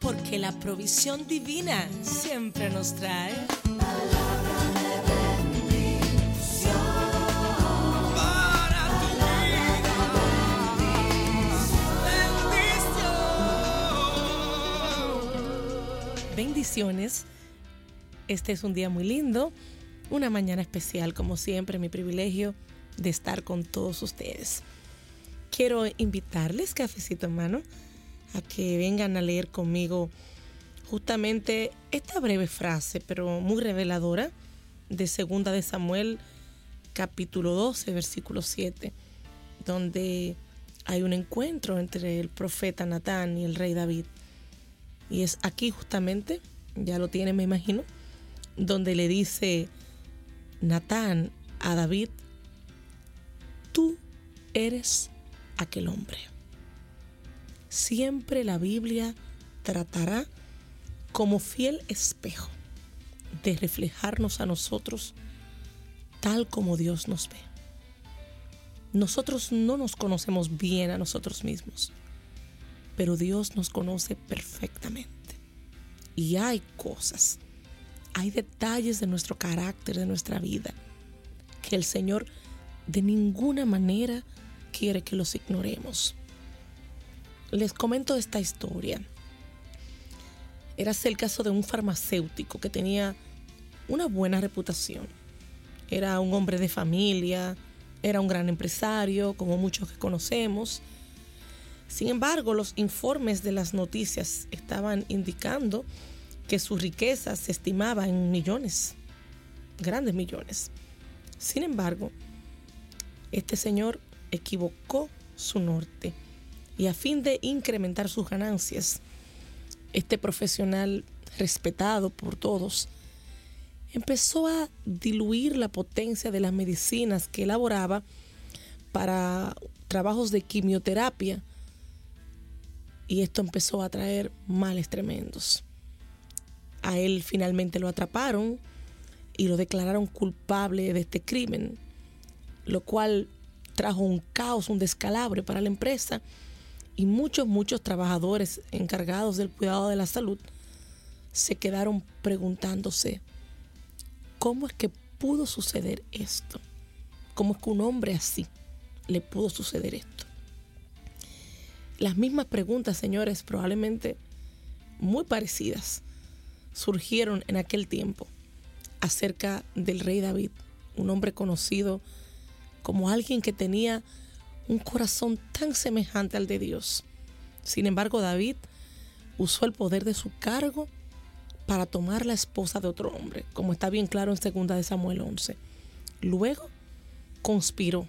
porque la provisión divina siempre nos trae. Bendiciones. Este es un día muy lindo, una mañana especial, como siempre, mi privilegio de estar con todos ustedes. Quiero invitarles, cafecito en mano, a que vengan a leer conmigo justamente esta breve frase, pero muy reveladora, de Segunda de Samuel, capítulo 12, versículo 7, donde hay un encuentro entre el profeta Natán y el rey David. Y es aquí justamente, ya lo tiene me imagino, donde le dice Natán a David, tú eres aquel hombre. Siempre la Biblia tratará como fiel espejo de reflejarnos a nosotros tal como Dios nos ve. Nosotros no nos conocemos bien a nosotros mismos, pero Dios nos conoce perfectamente. Y hay cosas, hay detalles de nuestro carácter, de nuestra vida, que el Señor de ninguna manera quiere que los ignoremos. Les comento esta historia. Era el caso de un farmacéutico que tenía una buena reputación. Era un hombre de familia, era un gran empresario, como muchos que conocemos. Sin embargo, los informes de las noticias estaban indicando que su riqueza se estimaba en millones, grandes millones. Sin embargo, este señor equivocó su norte y a fin de incrementar sus ganancias, este profesional respetado por todos empezó a diluir la potencia de las medicinas que elaboraba para trabajos de quimioterapia y esto empezó a traer males tremendos. A él finalmente lo atraparon y lo declararon culpable de este crimen, lo cual trajo un caos, un descalabre para la empresa y muchos, muchos trabajadores encargados del cuidado de la salud se quedaron preguntándose, ¿cómo es que pudo suceder esto? ¿Cómo es que un hombre así le pudo suceder esto? Las mismas preguntas, señores, probablemente muy parecidas, surgieron en aquel tiempo acerca del rey David, un hombre conocido como alguien que tenía un corazón tan semejante al de Dios. Sin embargo, David usó el poder de su cargo para tomar la esposa de otro hombre, como está bien claro en 2 de Samuel 11. Luego conspiró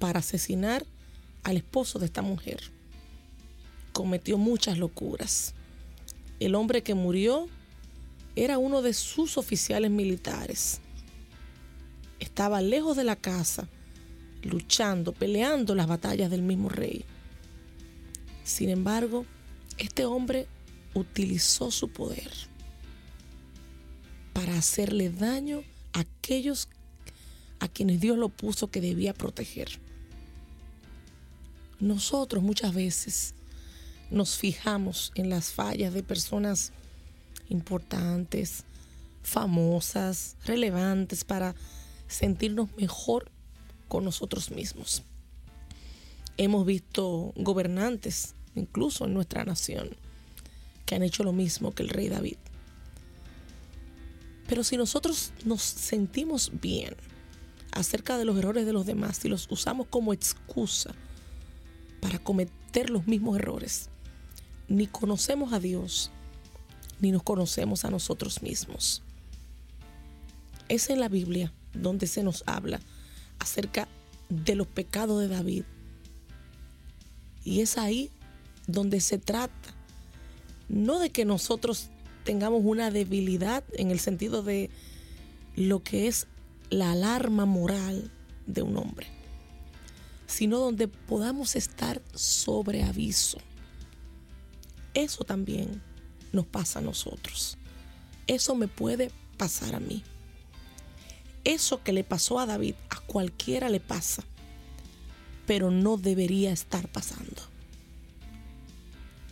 para asesinar al esposo de esta mujer. Cometió muchas locuras. El hombre que murió era uno de sus oficiales militares. Estaba lejos de la casa, luchando, peleando las batallas del mismo rey. Sin embargo, este hombre utilizó su poder para hacerle daño a aquellos a quienes Dios lo puso que debía proteger. Nosotros muchas veces nos fijamos en las fallas de personas importantes, famosas, relevantes para sentirnos mejor nosotros mismos. Hemos visto gobernantes, incluso en nuestra nación, que han hecho lo mismo que el rey David. Pero si nosotros nos sentimos bien acerca de los errores de los demás y los usamos como excusa para cometer los mismos errores, ni conocemos a Dios, ni nos conocemos a nosotros mismos. Es en la Biblia donde se nos habla acerca de los pecados de David. Y es ahí donde se trata, no de que nosotros tengamos una debilidad en el sentido de lo que es la alarma moral de un hombre, sino donde podamos estar sobre aviso. Eso también nos pasa a nosotros. Eso me puede pasar a mí. Eso que le pasó a David, a cualquiera le pasa, pero no debería estar pasando.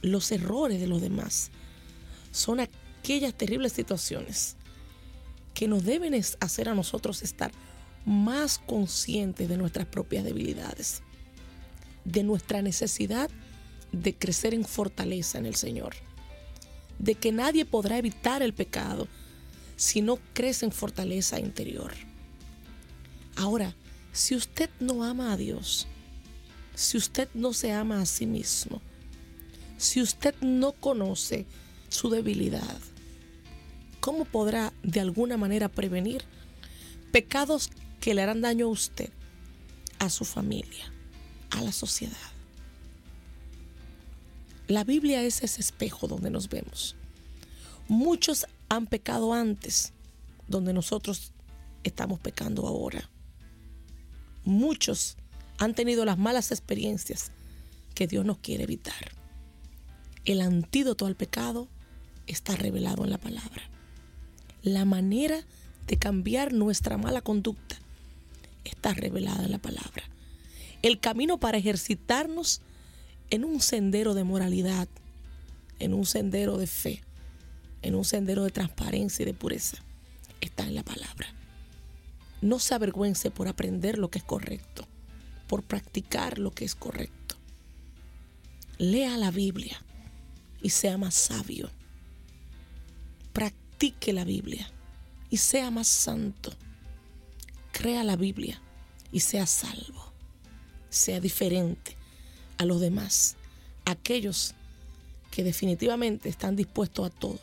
Los errores de los demás son aquellas terribles situaciones que nos deben hacer a nosotros estar más conscientes de nuestras propias debilidades, de nuestra necesidad de crecer en fortaleza en el Señor, de que nadie podrá evitar el pecado si no crece en fortaleza interior. Ahora, si usted no ama a Dios, si usted no se ama a sí mismo, si usted no conoce su debilidad, ¿cómo podrá de alguna manera prevenir pecados que le harán daño a usted, a su familia, a la sociedad? La Biblia es ese espejo donde nos vemos. Muchos han pecado antes, donde nosotros estamos pecando ahora. Muchos han tenido las malas experiencias que Dios nos quiere evitar. El antídoto al pecado está revelado en la palabra. La manera de cambiar nuestra mala conducta está revelada en la palabra. El camino para ejercitarnos en un sendero de moralidad, en un sendero de fe, en un sendero de transparencia y de pureza, está en la palabra. No se avergüence por aprender lo que es correcto por practicar lo que es correcto. Lea la Biblia y sea más sabio. Practique la Biblia y sea más santo. Crea la Biblia y sea salvo. Sea diferente a los demás, aquellos que definitivamente están dispuestos a todo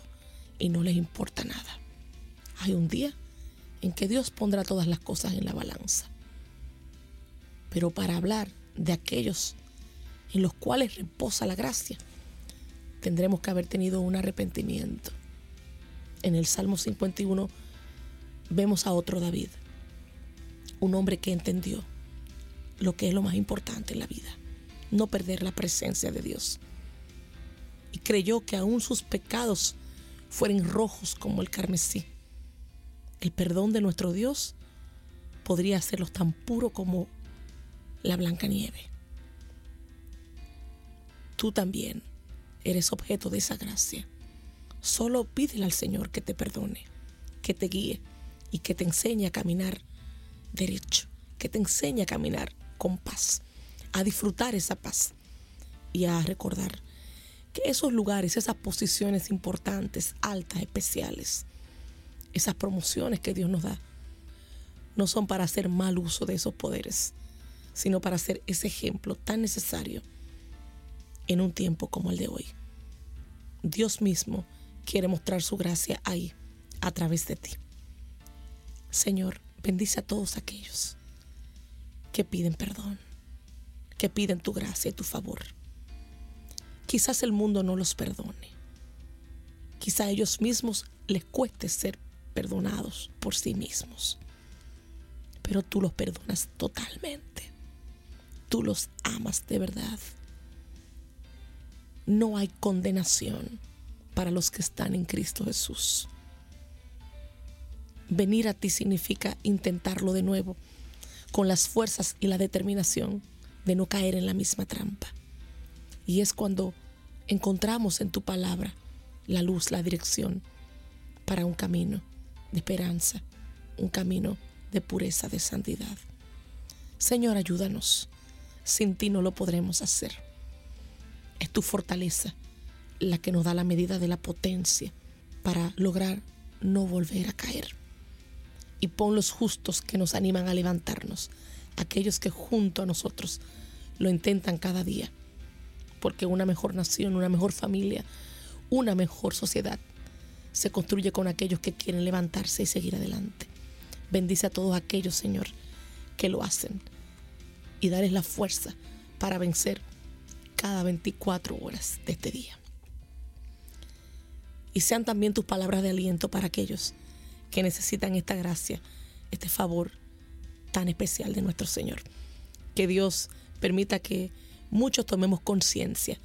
y no les importa nada. Hay un día en que Dios pondrá todas las cosas en la balanza pero para hablar de aquellos en los cuales reposa la gracia, tendremos que haber tenido un arrepentimiento. En el Salmo 51 vemos a otro David, un hombre que entendió lo que es lo más importante en la vida, no perder la presencia de Dios. Y creyó que aún sus pecados fueran rojos como el carmesí. El perdón de nuestro Dios podría hacerlos tan puro como la blanca nieve. Tú también eres objeto de esa gracia. Solo pídele al Señor que te perdone, que te guíe y que te enseñe a caminar derecho, que te enseñe a caminar con paz, a disfrutar esa paz y a recordar que esos lugares, esas posiciones importantes, altas, especiales, esas promociones que Dios nos da, no son para hacer mal uso de esos poderes, sino para ser ese ejemplo tan necesario en un tiempo como el de hoy. Dios mismo quiere mostrar su gracia ahí, a través de ti. Señor, bendice a todos aquellos que piden perdón, que piden tu gracia y tu favor. Quizás el mundo no los perdone. Quizá a ellos mismos les cueste ser perdonados por sí mismos. Pero tú los perdonas totalmente tú los amas de verdad. No hay condenación para los que están en Cristo Jesús. Venir a ti significa intentarlo de nuevo, con las fuerzas y la determinación de no caer en la misma trampa. Y es cuando encontramos en tu palabra la luz, la dirección para un camino de esperanza, un camino de pureza, de santidad. Señor, ayúdanos sin ti no lo podremos hacer. Es tu fortaleza la que nos da la medida de la potencia para lograr no volver a caer. Y pon los justos que nos animan a levantarnos, aquellos que junto a nosotros lo intentan cada día. Porque una mejor nación, una mejor familia, una mejor sociedad se construye con aquellos que quieren levantarse y seguir adelante. Bendice a todos aquellos, Señor, que lo hacen y darles la fuerza para vencer cada 24 horas de este día. Y sean también tus palabras de aliento para aquellos que necesitan esta gracia, este favor tan especial de nuestro Señor. Que Dios permita que muchos tomemos conciencia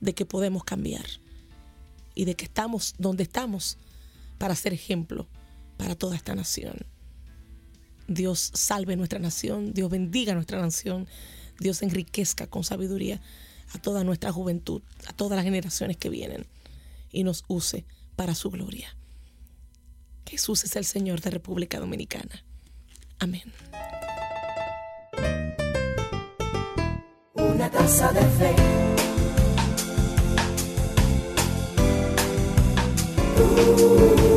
de que podemos cambiar y de que estamos donde estamos para ser ejemplo para toda esta nación. Dios salve nuestra nación, Dios bendiga nuestra nación, Dios enriquezca con sabiduría a toda nuestra juventud, a todas las generaciones que vienen. y nos use para su gloria. Jesús es el Señor de República Dominicana. Amén. A taza de fé. Uh -uh.